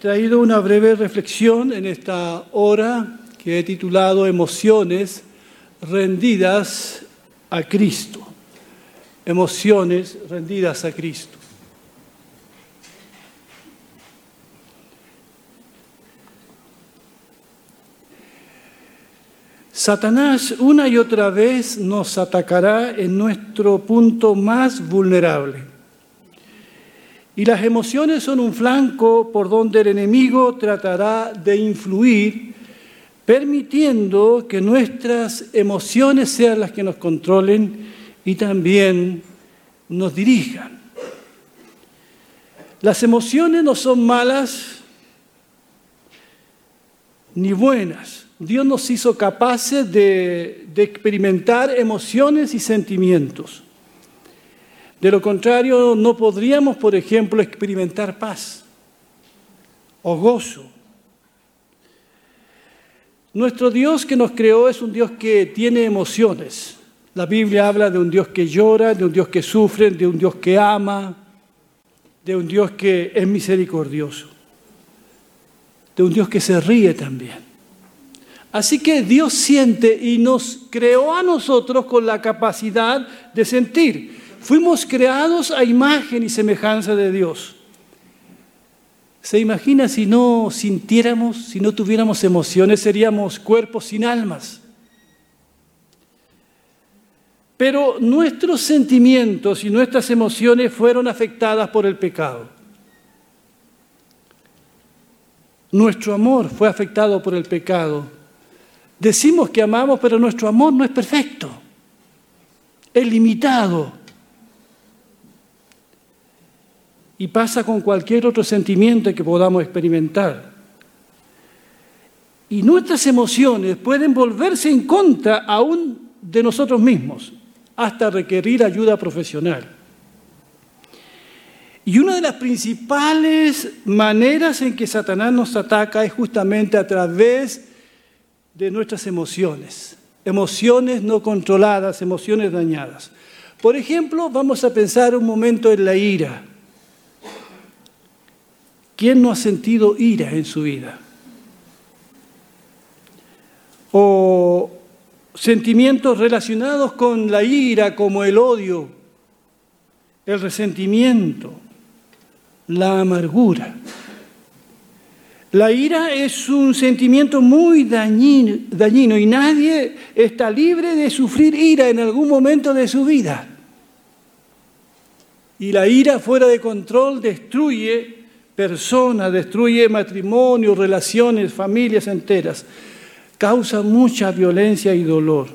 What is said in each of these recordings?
Traído una breve reflexión en esta hora que he titulado Emociones rendidas a Cristo. Emociones rendidas a Cristo. Satanás una y otra vez nos atacará en nuestro punto más vulnerable. Y las emociones son un flanco por donde el enemigo tratará de influir, permitiendo que nuestras emociones sean las que nos controlen y también nos dirijan. Las emociones no son malas ni buenas Dios nos hizo capaces de, experimentar emociones y sentimientos. De lo contrario, no podríamos, por ejemplo, experimentar paz o gozo. Nuestro Dios que nos creó es un Dios que tiene emociones. La Biblia habla de un Dios que llora, de un Dios que sufre, de un Dios que ama, de un Dios que es misericordioso, de un Dios que se ríe también. Así que Dios siente y nos creó a nosotros con la capacidad de sentir. Fuimos creados a imagen y semejanza de Dios. ¿Se imagina si no sintiéramos, si no tuviéramos emociones, seríamos cuerpos sin almas? Pero nuestros sentimientos y nuestras emociones fueron afectadas por el pecado. Nuestro amor fue afectado por el pecado Decimos que amamos, pero nuestro amor no es perfecto, es limitado. Y pasa con cualquier otro sentimiento que podamos experimentar. Y nuestras emociones pueden volverse en contra aún de nosotros mismos, hasta requerir ayuda profesional. Y una de las principales maneras en que Satanás nos ataca es justamente a través de nuestras emociones, emociones no controladas, emociones dañadas. Por ejemplo, vamos a pensar un momento en la ira. ¿Quién no ha sentido ira en su vida? O sentimientos relacionados con la ira como el odio, el resentimiento, la amargura. La ira es un sentimiento muy dañino, y nadie está libre de sufrir ira en algún momento de su vida. Y la ira fuera de control destruye personas, destruye matrimonio, relaciones, familias enteras. Causa mucha violencia y dolor.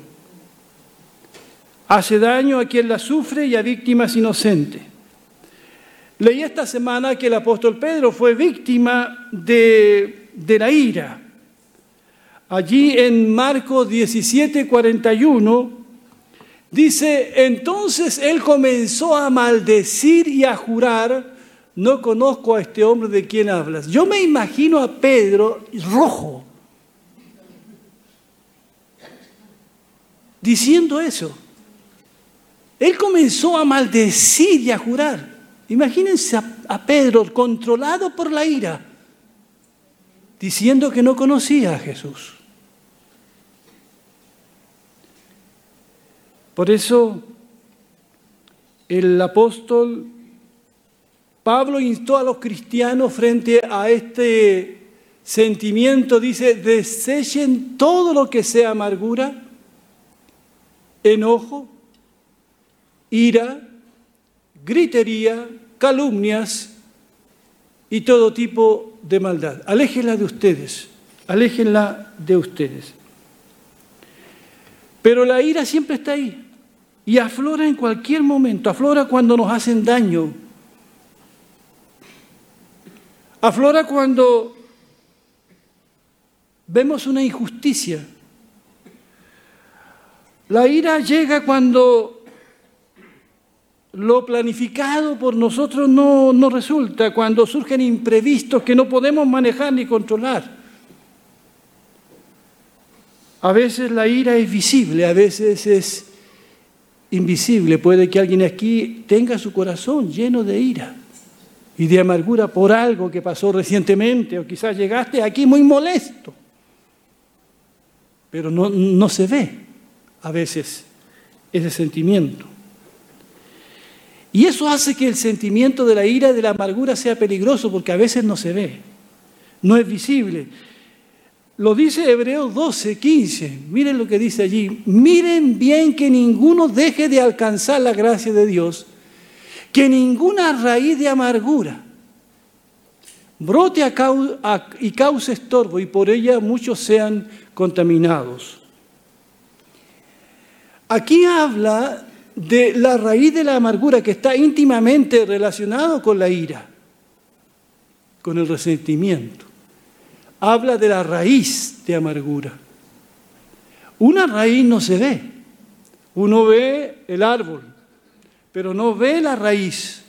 Hace daño a quien la sufre y a víctimas inocentes. Leí esta semana que el apóstol Pedro fue víctima de, la ira. Allí en Marcos 17, 41, dice, entonces él comenzó a maldecir y a jurar, no conozco a este hombre de quien hablas. Yo me imagino a Pedro rojo, diciendo eso. Él comenzó a maldecir y a jurar. Imagínense a, Pedro controlado por la ira, diciendo que no conocía a Jesús. Por eso el apóstol Pablo instó a los cristianos frente a este sentimiento, dice, desechen todo lo que sea amargura, enojo, ira, gritería, calumnias y todo tipo de maldad. Aléjenla de ustedes, aléjenla de ustedes. Pero la ira siempre está ahí y aflora en cualquier momento, aflora cuando nos hacen daño, aflora cuando vemos una injusticia. La ira llega cuando lo planificado por nosotros no, no resulta cuando surgen imprevistos que no podemos manejar ni controlar. A veces la ira es visible, a veces es invisible. Puede que alguien aquí tenga su corazón lleno de ira. Y de amargura por algo que pasó recientemente o quizás llegaste aquí muy molesto. Pero no, no se ve a veces ese sentimiento. Y eso hace que el sentimiento de la ira y de la amargura sea peligroso porque a veces no se ve, no es visible. Lo dice Hebreos 12, 15. Miren lo que dice allí. Miren bien que ninguno deje de alcanzar la gracia de Dios, que ninguna raíz de amargura brote y cause estorbo y por ella muchos sean contaminados. Aquí habla de la raíz de la amargura que está íntimamente relacionado con la ira, con el resentimiento habla de la raíz de amargura. Una raíz no se ve. Uno ve el árbol, pero no ve la raíz.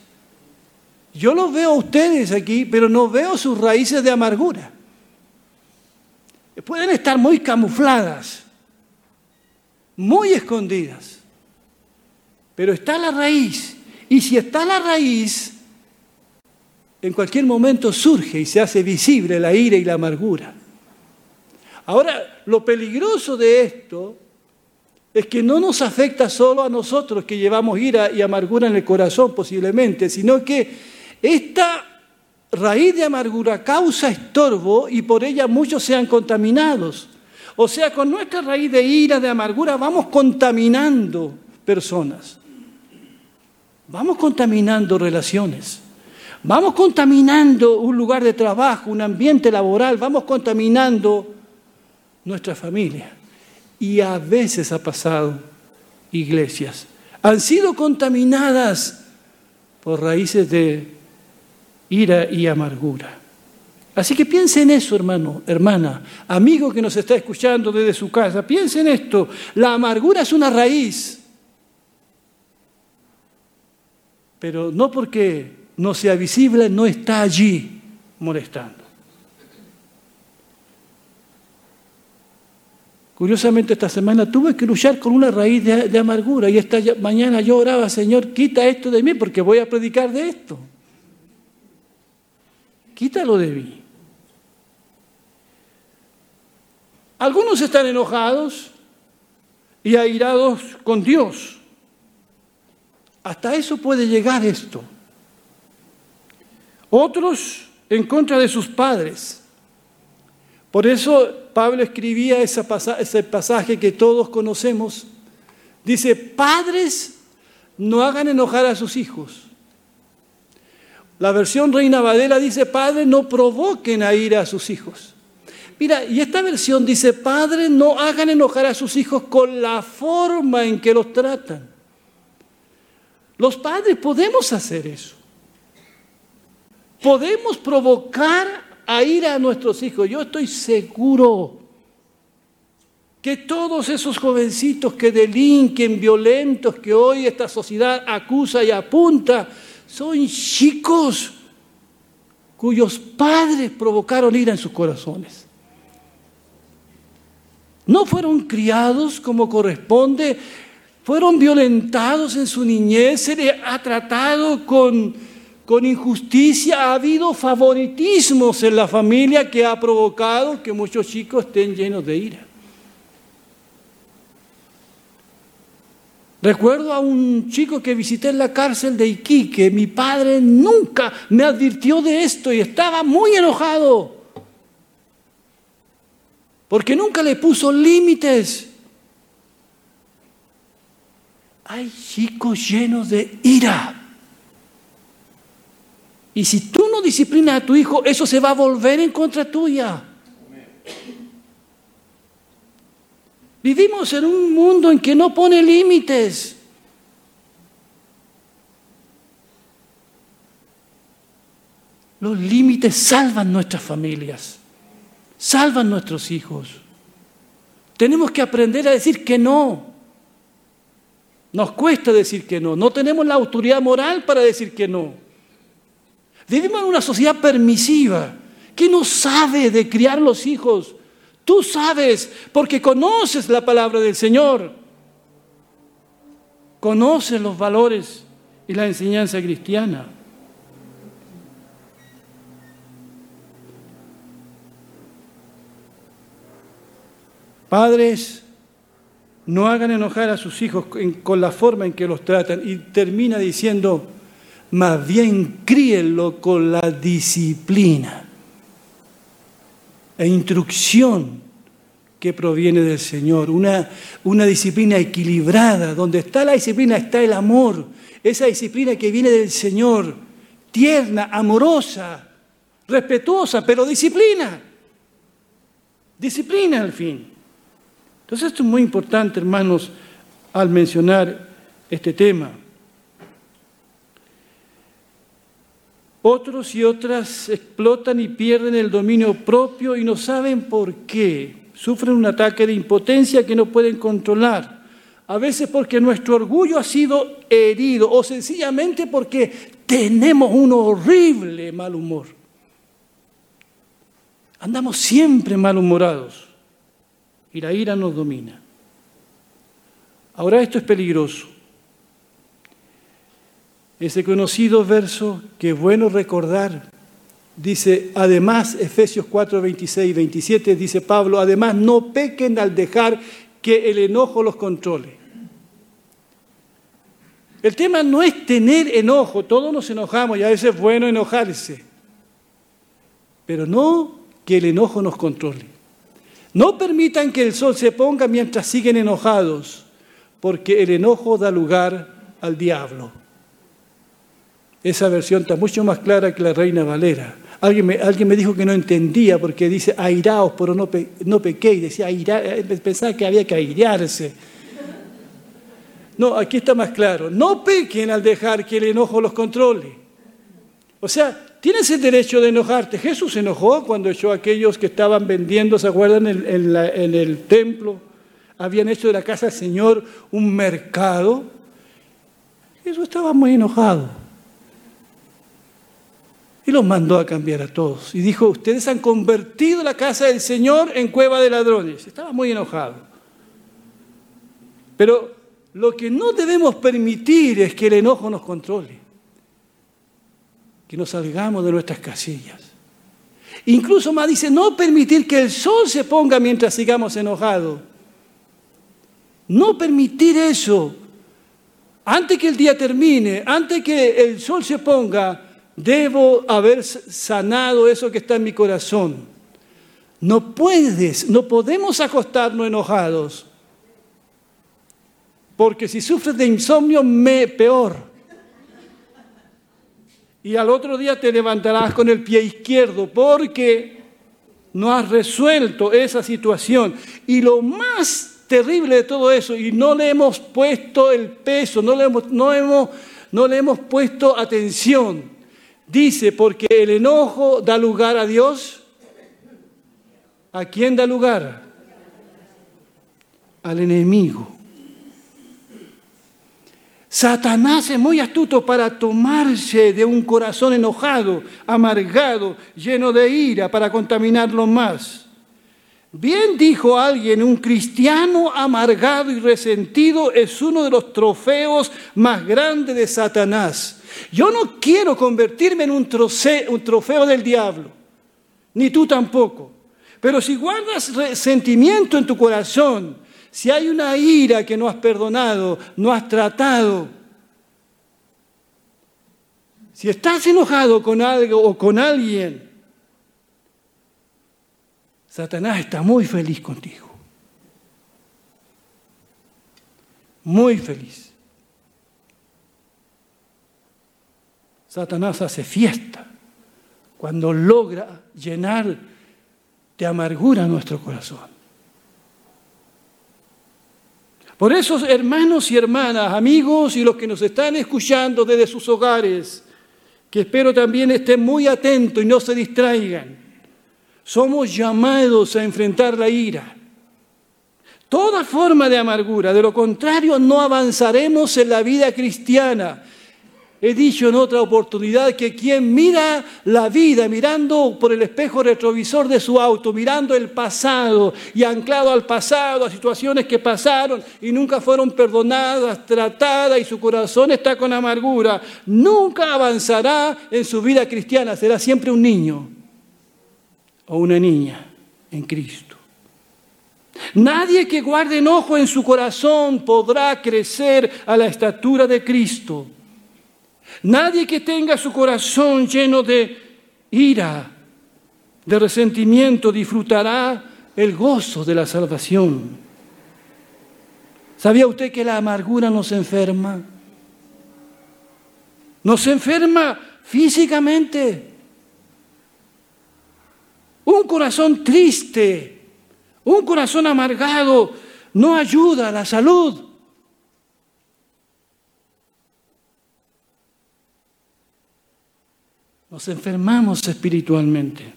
Yo los veo a ustedes aquí, pero no veo sus raíces de amargura. Pueden estar muy camufladas, muy escondidas, pero está la raíz. Y si está la raíz, en cualquier momento surge y se hace visible la ira y la amargura. Ahora, lo peligroso de esto es que no nos afecta solo a nosotros que llevamos ira y amargura en el corazón posiblemente, sino que esta raíz de amargura causa estorbo y por ella muchos sean contaminados. O sea, con nuestra raíz de ira, de amargura, vamos contaminando personas. Vamos contaminando relaciones. Vamos contaminando un lugar de trabajo, un ambiente laboral, vamos contaminando nuestra familia. Y a veces ha pasado iglesias. Han sido contaminadas por raíces de ira y amargura. Así que piense en eso, hermano, hermana, amigo que nos está escuchando desde su casa, piense en esto. La amargura es una raíz, pero no porque no sea visible, no está allí molestando. Curiosamente esta semana tuve que luchar con una raíz de, amargura y esta mañana yo oraba, Señor, quita esto de mí porque voy a predicar de esto. Quítalo de mí. Algunos están enojados y airados con Dios. Hasta eso puede llegar esto. Otros en contra de sus padres. Por eso Pablo escribía ese pasaje que todos conocemos. Dice, padres, no hagan enojar a sus hijos. La versión Reina Vadela dice, padres, no provoquen a ir a sus hijos. Mira, y esta versión dice, padres, no hagan enojar a sus hijos con la forma en que los tratan. Los padres podemos hacer eso. Podemos provocar a ir a nuestros hijos. Yo estoy seguro que todos esos jovencitos que delinquen, violentos, que hoy esta sociedad acusa y apunta, son chicos cuyos padres provocaron ira en sus corazones. No fueron criados como corresponde, fueron violentados en su niñez, se les ha tratado con con injusticia, ha habido favoritismos en la familia que ha provocado que muchos chicos estén llenos de ira. Recuerdo a un chico que visité en la cárcel de Iquique, mi padre nunca me advirtió de esto y estaba muy enojado, porque nunca le puso límites. Hay chicos llenos de ira. Y si tú no disciplinas a tu hijo, eso se va a volver en contra tuya. Vivimos en un mundo en que no pone límites. Los límites salvan nuestras familias, salvan nuestros hijos. Tenemos que aprender a decir que no. Nos cuesta decir que no. No tenemos la autoridad moral para decir que no. Vivimos en una sociedad permisiva que no sabe de criar los hijos. Tú sabes porque conoces la palabra del Señor. Conoces los valores y la enseñanza cristiana. Padres, no hagan enojar a sus hijos con la forma en que los tratan. Y termina diciendo, más bien críenlo con la disciplina e instrucción que proviene del Señor, una, una disciplina equilibrada, donde está la disciplina está el amor, esa disciplina que viene del Señor, tierna, amorosa, respetuosa, pero disciplina, disciplina al fin. Entonces esto es muy importante, hermanos, al mencionar este tema. Otros y otras explotan y pierden el dominio propio y no saben por qué. Sufren un ataque de impotencia que no pueden controlar. A veces porque nuestro orgullo ha sido herido o sencillamente porque tenemos un horrible mal humor. Andamos siempre malhumorados y la ira nos domina. Ahora esto es peligroso. Ese conocido verso que es bueno recordar, dice, además, Efesios 4, 26 y 27, dice Pablo, además no pequen al dejar que el enojo los controle. El tema no es tener enojo, todos nos enojamos y a veces es bueno enojarse, pero no que el enojo nos controle. No permitan que el sol se ponga mientras siguen enojados, porque el enojo da lugar al diablo. Esa versión está mucho más clara que la Reina Valera. Alguien me, alguien me dijo que no entendía porque dice airaos, pero no, pe, no pequé, decía eh, pensaba que había que airearse. No, aquí está más claro. No pequen al dejar que el enojo los controle. O sea, tienes el derecho de enojarte. Jesús se enojó cuando echó a aquellos que estaban vendiendo, ¿se acuerdan? En, en el templo. Habían hecho de la casa del Señor un mercado. Jesús estaba muy enojado. Y los mandó a cambiar a todos. Y dijo, ustedes han convertido la casa del Señor en cueva de ladrones. Estaba muy enojado. Pero lo que no debemos permitir es que el enojo nos controle que nos salgamos de nuestras casillas. Incluso más dice, no permitir que el sol se ponga mientras sigamos enojados. No permitir eso. Antes que el día termine, antes que el sol se ponga, debo haber sanado eso que está en mi corazón. No puedes, no podemos acostarnos enojados. Porque si sufres de insomnio, me peor y al otro día te levantarás con el pie izquierdo porque no has resuelto esa situación. Y lo más terrible de todo eso, y no le hemos puesto el peso, no le hemos, no hemos, no le hemos puesto atención, dice, porque el enojo da lugar a Dios. ¿A quién da lugar? Al enemigo. Satanás es muy astuto para tomarse de un corazón enojado, amargado, lleno de ira, para contaminarlo más. Bien dijo alguien, un cristiano amargado y resentido es uno de los trofeos más grandes de Satanás. Yo no quiero convertirme en un, un trofeo del diablo, ni tú tampoco. Pero si guardas resentimiento en tu corazón, si hay una ira que no has perdonado, no has tratado, si estás enojado con algo o con alguien, Satanás está muy feliz contigo. Muy feliz. Satanás hace fiesta cuando logra llenar de amargura nuestro corazón. Por eso, hermanos y hermanas, amigos y los que nos están escuchando desde sus hogares, que espero también estén muy atentos y no se distraigan, somos llamados a enfrentar la ira. Toda forma de amargura, de lo contrario no avanzaremos en la vida cristiana. He dicho en otra oportunidad que quien mira la vida mirando por el espejo retrovisor de su auto, mirando el pasado y anclado al pasado, a situaciones que pasaron y nunca fueron perdonadas, tratadas y su corazón está con amargura, nunca avanzará en su vida cristiana, será siempre un niño o una niña en Cristo. Nadie que guarde enojo en su corazón podrá crecer a la estatura de Cristo. Nadie que tenga su corazón lleno de ira, de resentimiento, disfrutará el gozo de la salvación. ¿Sabía usted que la amargura nos enferma? Nos enferma físicamente. Un corazón triste, un corazón amargado no ayuda a la salud. Nos enfermamos espiritualmente.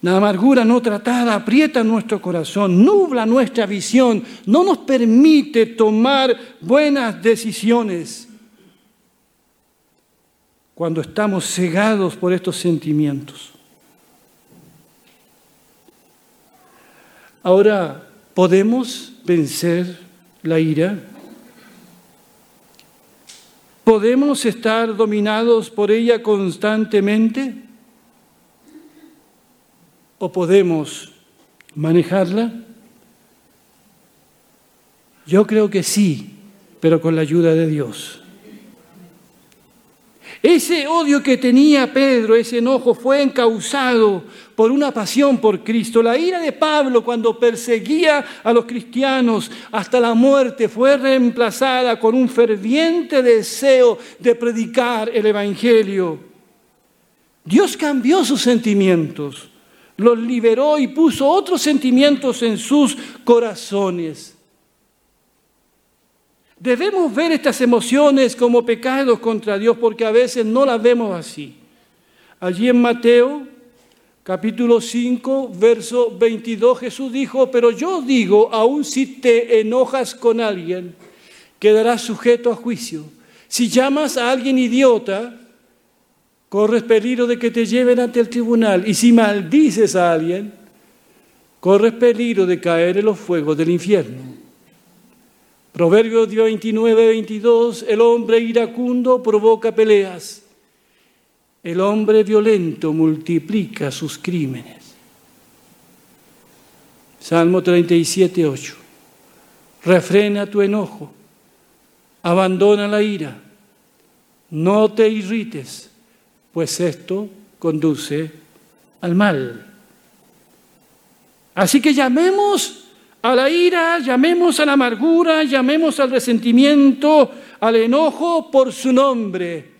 La amargura no tratada aprieta nuestro corazón, nubla nuestra visión, no nos permite tomar buenas decisiones cuando estamos cegados por estos sentimientos. Ahora, ¿podemos vencer la ira? ¿Podemos estar dominados por ella constantemente? ¿O podemos manejarla? Yo creo que sí, pero con la ayuda de Dios. Ese odio que tenía Pedro, ese enojo, fue encausado por una pasión por Cristo. La ira de Pablo cuando perseguía a los cristianos hasta la muerte fue reemplazada con un ferviente deseo de predicar el Evangelio. Dios cambió sus sentimientos, los liberó y puso otros sentimientos en sus corazones. Debemos ver estas emociones como pecados contra Dios porque a veces no las vemos así. Allí en Mateo capítulo 5, verso 22, Jesús dijo, pero yo digo, aun si te enojas con alguien, quedarás sujeto a juicio. Si llamas a alguien idiota, corres peligro de que te lleven ante el tribunal. Y si maldices a alguien, corres peligro de caer en los fuegos del infierno. Proverbios 29, 22, el hombre iracundo provoca peleas, el hombre violento multiplica sus crímenes. Salmo 37, 8, refrena tu enojo, abandona la ira, no te irrites, pues esto conduce al mal. Así que llamemos a la ira, llamemos a la amargura, llamemos al resentimiento, al enojo por su nombre.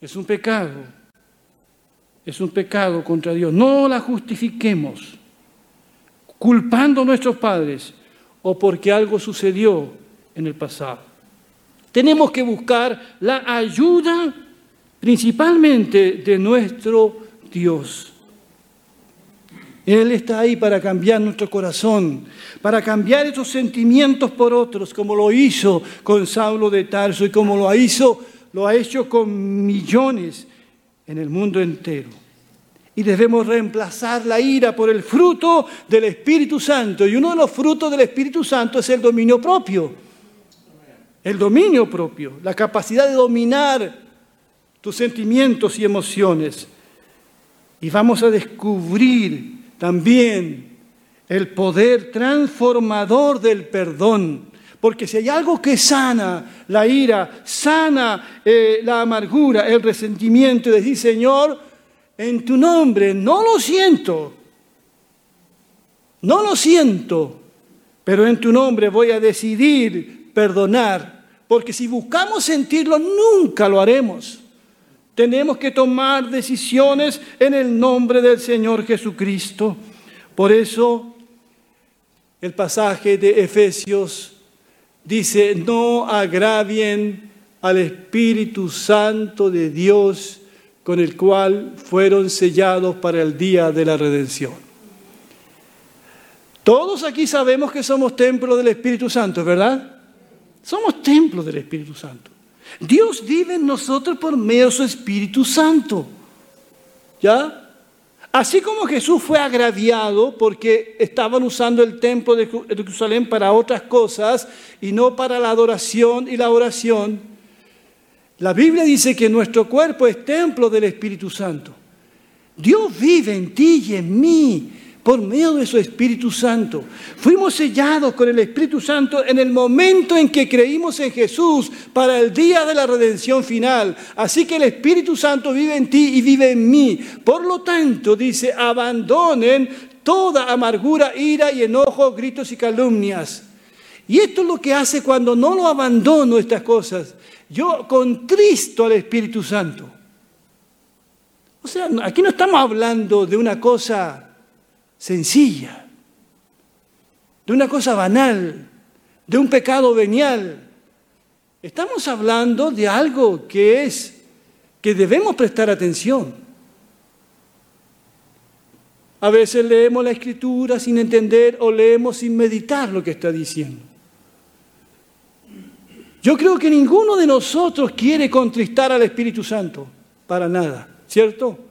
Es un pecado, es un pecado contra Dios. No la justifiquemos culpando a nuestros padres o porque algo sucedió en el pasado. Tenemos que buscar la ayuda principalmente de nuestro Dios. Él está ahí para cambiar nuestro corazón, para cambiar esos sentimientos por otros, como lo hizo con Saulo de Tarso y como lo hizo, lo ha hecho con millones en el mundo entero. Y debemos reemplazar la ira por el fruto del Espíritu Santo. Y uno de los frutos del Espíritu Santo es el dominio propio. El dominio propio, la capacidad de dominar tus sentimientos y emociones. Y vamos a descubrir también el poder transformador del perdón. Porque si hay algo que sana la ira, sana eh, la amargura, el resentimiento, y decir, Señor, en tu nombre, no lo siento, no lo siento, pero en tu nombre voy a decidir perdonar, porque si buscamos sentirlo, nunca lo haremos. Tenemos que tomar decisiones en el nombre del Señor Jesucristo. Por eso el pasaje de Efesios dice, no agravien al Espíritu Santo de Dios con el cual fueron sellados para el día de la redención. Todos aquí sabemos que somos templo del Espíritu Santo, ¿verdad? Somos templo del Espíritu Santo. Dios vive en nosotros por medio de su Espíritu Santo. ¿Ya? Así como Jesús fue agraviado porque estaban usando el templo de Jerusalén para otras cosas y no para la adoración y la oración, la Biblia dice que nuestro cuerpo es templo del Espíritu Santo. Dios vive en ti y en mí por medio de su Espíritu Santo. Fuimos sellados con el Espíritu Santo en el momento en que creímos en Jesús para el día de la redención final. Así que el Espíritu Santo vive en ti y vive en mí. Por lo tanto, dice, abandonen toda amargura, ira y enojo, gritos y calumnias. Y esto es lo que hace cuando no lo abandono estas cosas. Yo contristo al Espíritu Santo. O sea, aquí no estamos hablando de una cosa sencilla, de una cosa banal, de un pecado venial. Estamos hablando de algo que es que debemos prestar atención. A veces leemos la escritura sin entender o leemos sin meditar lo que está diciendo. Yo creo que ninguno de nosotros quiere contristar al Espíritu Santo, para nada, ¿cierto?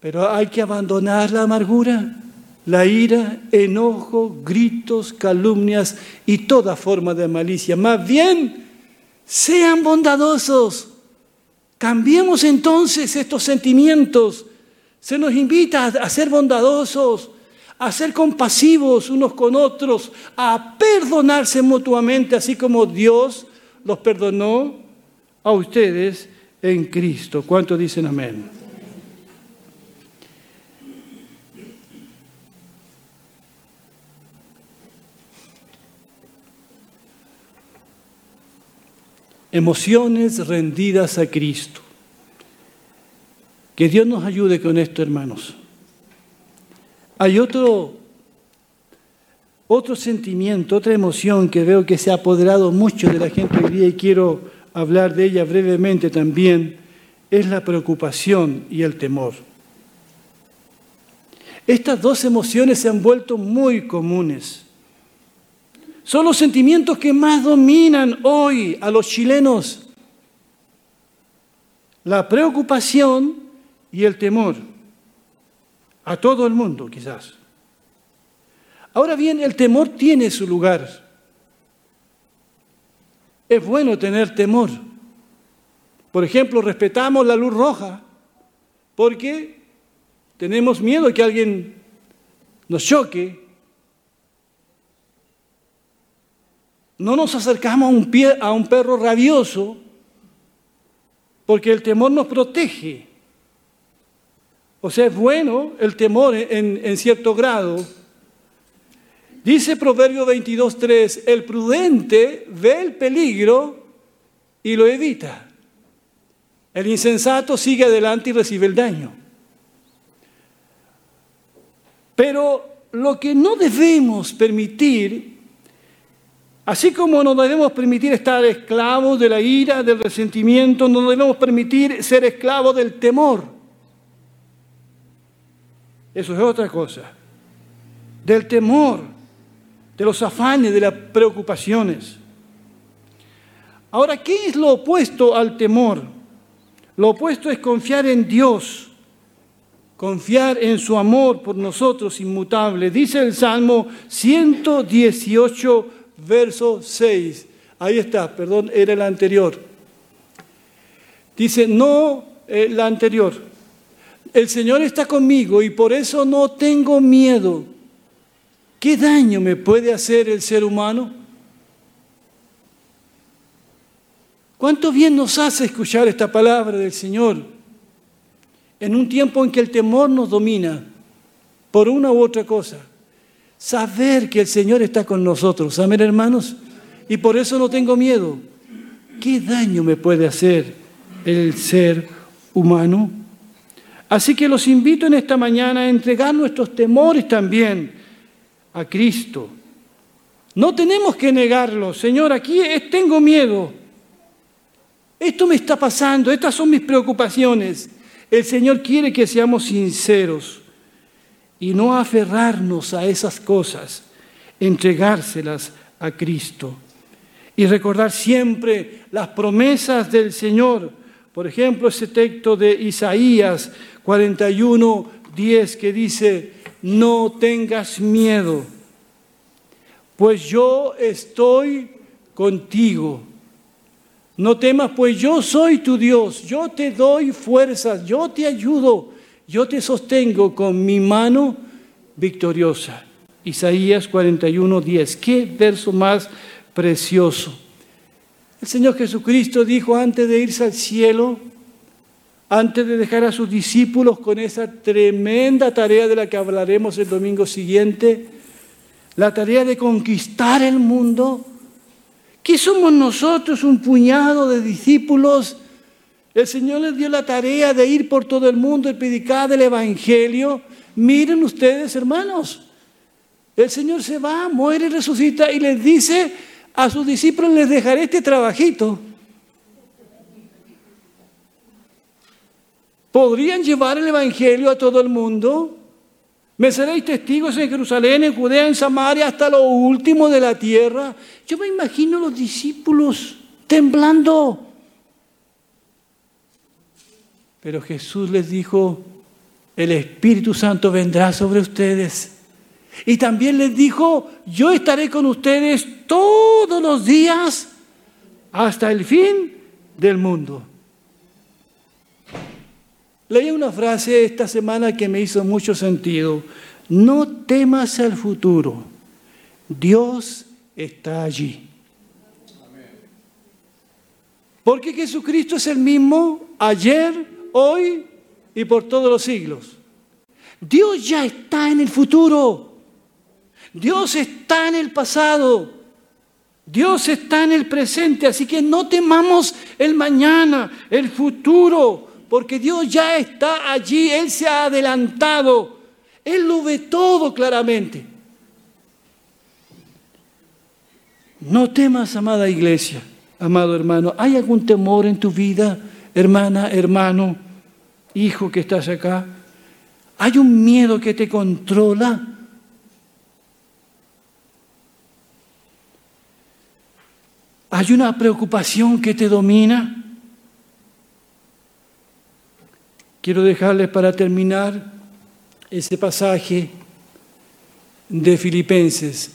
Pero hay que abandonar la amargura, la ira, enojo, gritos, calumnias y toda forma de malicia. Más bien, sean bondadosos. Cambiemos entonces estos sentimientos. Se nos invita a ser bondadosos, a ser compasivos unos con otros, a perdonarse mutuamente, así como Dios los perdonó a ustedes en Cristo. ¿Cuántos dicen amén? Emociones rendidas a Cristo. Que Dios nos ayude con esto, hermanos. Hay otro, otro sentimiento, otra emoción que veo que se ha apoderado mucho de la gente hoy día y quiero hablar de ella brevemente también, es la preocupación y el temor. Estas dos emociones se han vuelto muy comunes. Son los sentimientos que más dominan hoy a los chilenos. La preocupación y el temor. A todo el mundo, quizás. Ahora bien, el temor tiene su lugar. Es bueno tener temor. Por ejemplo, respetamos la luz roja porque tenemos miedo que alguien nos choque No nos acercamos a un, pie, a un perro rabioso porque el temor nos protege. O sea, es bueno el temor en, en cierto grado. Dice Proverbio 22.3, el prudente ve el peligro y lo evita. El insensato sigue adelante y recibe el daño. Pero lo que no debemos permitir Así como no debemos permitir estar esclavos de la ira, del resentimiento, no debemos permitir ser esclavos del temor. Eso es otra cosa. Del temor, de los afanes, de las preocupaciones. Ahora, ¿qué es lo opuesto al temor? Lo opuesto es confiar en Dios, confiar en su amor por nosotros inmutable. Dice el Salmo 118, verso 6. Ahí está, perdón, era el anterior. Dice, no eh, la anterior. El Señor está conmigo y por eso no tengo miedo. ¿Qué daño me puede hacer el ser humano? ¿Cuánto bien nos hace escuchar esta palabra del Señor en un tiempo en que el temor nos domina por una u otra cosa? Saber que el Señor está con nosotros. Amén, hermanos. Y por eso no tengo miedo. ¿Qué daño me puede hacer el ser humano? Así que los invito en esta mañana a entregar nuestros temores también a Cristo. No tenemos que negarlo. Señor, aquí tengo miedo. Esto me está pasando. Estas son mis preocupaciones. El Señor quiere que seamos sinceros y no aferrarnos a esas cosas, entregárselas a Cristo y recordar siempre las promesas del Señor. Por ejemplo, ese texto de Isaías 41, 10 que dice, no tengas miedo, pues yo estoy contigo. No temas, pues yo soy tu Dios, yo te doy fuerzas, yo te ayudo, yo te sostengo con mi mano victoriosa. Isaías 41, 10. Qué verso más precioso. El Señor Jesucristo dijo antes de irse al cielo, antes de dejar a sus discípulos con esa tremenda tarea de la que hablaremos el domingo siguiente, la tarea de conquistar el mundo, ¿Qué somos nosotros? Un puñado de discípulos. El Señor les dio la tarea de ir por todo el mundo y predicar el Evangelio. Miren ustedes, hermanos. El Señor se va, muere resucita y les dice a sus discípulos, les dejaré este trabajito. ¿Podrían llevar el Evangelio a todo el mundo? Me seréis testigos en Jerusalén, en Judea, en Samaria, hasta lo último de la tierra. Yo me imagino los discípulos temblando. Pero Jesús les dijo, el Espíritu Santo vendrá sobre ustedes. Y también les dijo, yo estaré con ustedes todos los días hasta el fin del mundo. Leí una frase esta semana que me hizo mucho sentido. No temas al futuro. Dios está allí. Porque Jesucristo es el mismo ayer, hoy y por todos los siglos. Dios ya está en el futuro. Dios está en el pasado. Dios está en el presente. Así que no temamos el mañana, el futuro porque Dios ya está allí, Él se ha adelantado, Él lo ve todo claramente. No temas, amada iglesia, amado hermano. ¿Hay algún temor en tu vida, hermana, hermano, hijo que estás acá? ¿Hay un miedo que te controla? ¿Hay una preocupación que te domina? Quiero dejarles para terminar ese pasaje de Filipenses.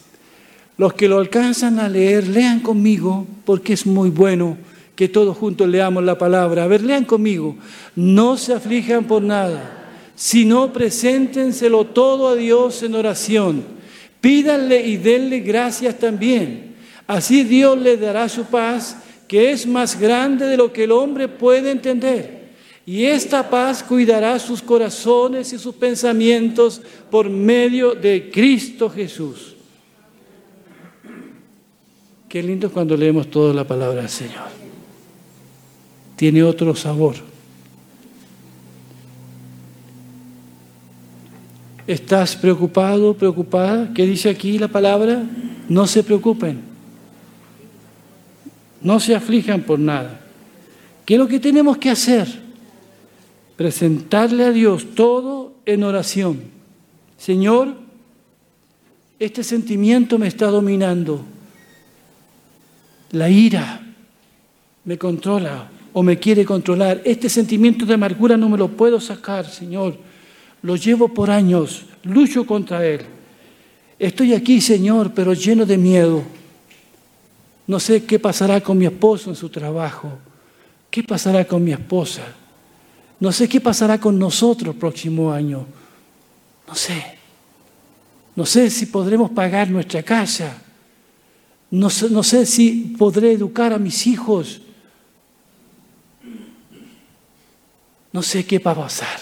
Los que lo alcanzan a leer, lean conmigo, porque es muy bueno que todos juntos leamos la palabra. A ver, lean conmigo. No se aflijan por nada, sino preséntenselo todo a Dios en oración. Pídanle y denle gracias también. Así Dios les dará su paz, que es más grande de lo que el hombre puede entender. Y esta paz cuidará sus corazones y sus pensamientos por medio de Cristo Jesús. Qué lindo cuando leemos toda la palabra del Señor. Tiene otro sabor. ¿Estás preocupado, preocupada? ¿Qué dice aquí la palabra? No se preocupen. No se aflijan por nada. ¿Qué es lo que tenemos que hacer? presentarle a Dios todo en oración. Señor, este sentimiento me está dominando. La ira me controla o me quiere controlar. Este sentimiento de amargura no me lo puedo sacar, Señor. Lo llevo por años, lucho contra él. Estoy aquí, Señor, pero lleno de miedo. No sé qué pasará con mi esposo en su trabajo. ¿Qué pasará con mi esposa? No sé qué pasará con nosotros el próximo año. No sé. No sé si podremos pagar nuestra casa. No sé, no sé si podré educar a mis hijos. No sé qué va a pasar.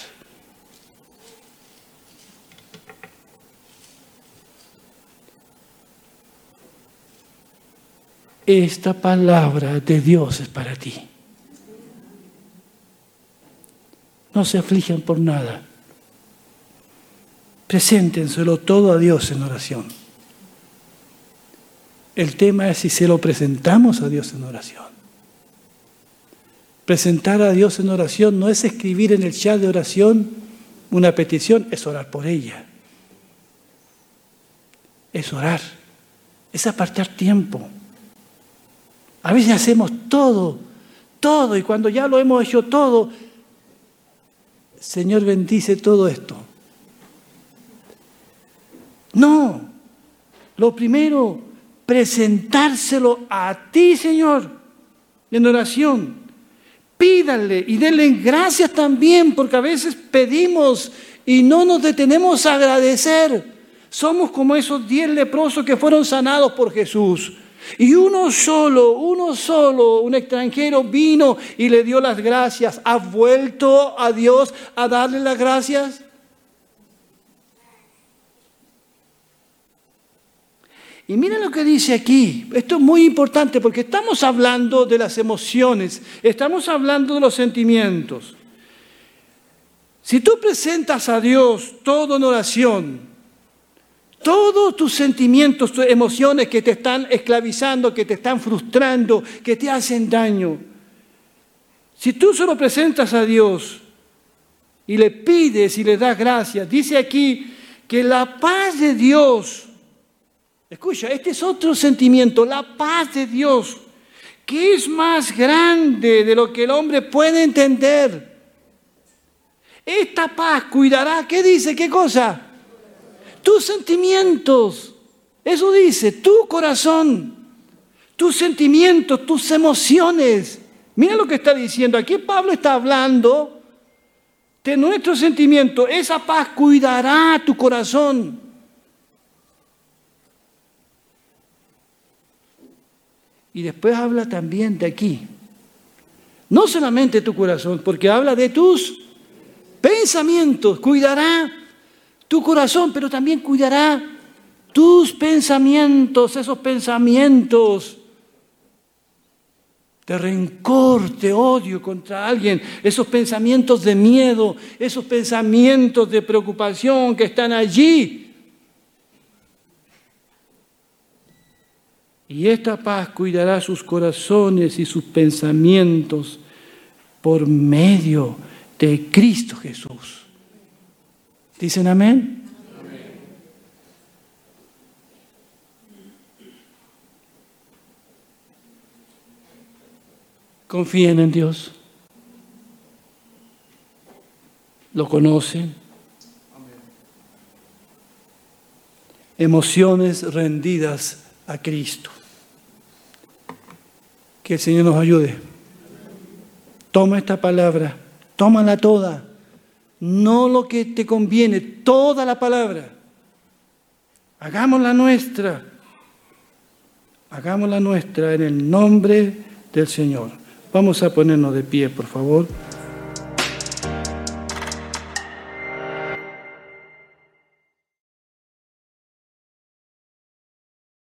Esta palabra de Dios es para ti. No se aflijan por nada. Preséntenselo todo a Dios en oración. El tema es si se lo presentamos a Dios en oración. Presentar a Dios en oración no es escribir en el chat de oración una petición, es orar por ella. Es orar, es apartar tiempo. A veces hacemos todo, todo, y cuando ya lo hemos hecho todo, Señor, bendice todo esto. No, lo primero, presentárselo a ti, Señor. en oración. Pídale y denle gracias también, porque a veces pedimos y no nos detenemos a agradecer. Somos como esos diez leprosos que fueron sanados por Jesús. Y uno solo, uno solo, un extranjero vino y le dio las gracias. ¿Ha vuelto a Dios a darle las gracias? Y mira lo que dice aquí. Esto es muy importante porque estamos hablando de las emociones, estamos hablando de los sentimientos. Si tú presentas a Dios todo en oración, todos tus sentimientos, tus emociones que te están esclavizando, que te están frustrando, que te hacen daño. Si tú solo presentas a Dios y le pides y le das gracias, dice aquí que la paz de Dios, escucha, este es otro sentimiento, la paz de Dios, que es más grande de lo que el hombre puede entender. Esta paz cuidará, ¿qué dice? ¿Qué cosa? tus sentimientos. Eso dice, tu corazón, tus sentimientos, tus emociones. Mira lo que está diciendo. Aquí Pablo está hablando de nuestros sentimientos. Esa paz cuidará tu corazón. Y después habla también de aquí. No solamente tu corazón, porque habla de tus pensamientos. Cuidará tu corazón, pero también cuidará tus pensamientos, esos pensamientos de rencor, de odio contra alguien, esos pensamientos de miedo, esos pensamientos de preocupación que están allí. Y esta paz cuidará sus corazones y sus pensamientos por medio de Cristo Jesús. ¿Dicen amén? Confíen en Dios. Lo conocen. Emociones rendidas a Cristo. Que el Señor nos ayude. Toma esta palabra, tómala toda no lo que te conviene, toda la palabra. Hagámosla nuestra. Hagámosla nuestra en el nombre del Señor. Vamos a ponernos de pie, por favor.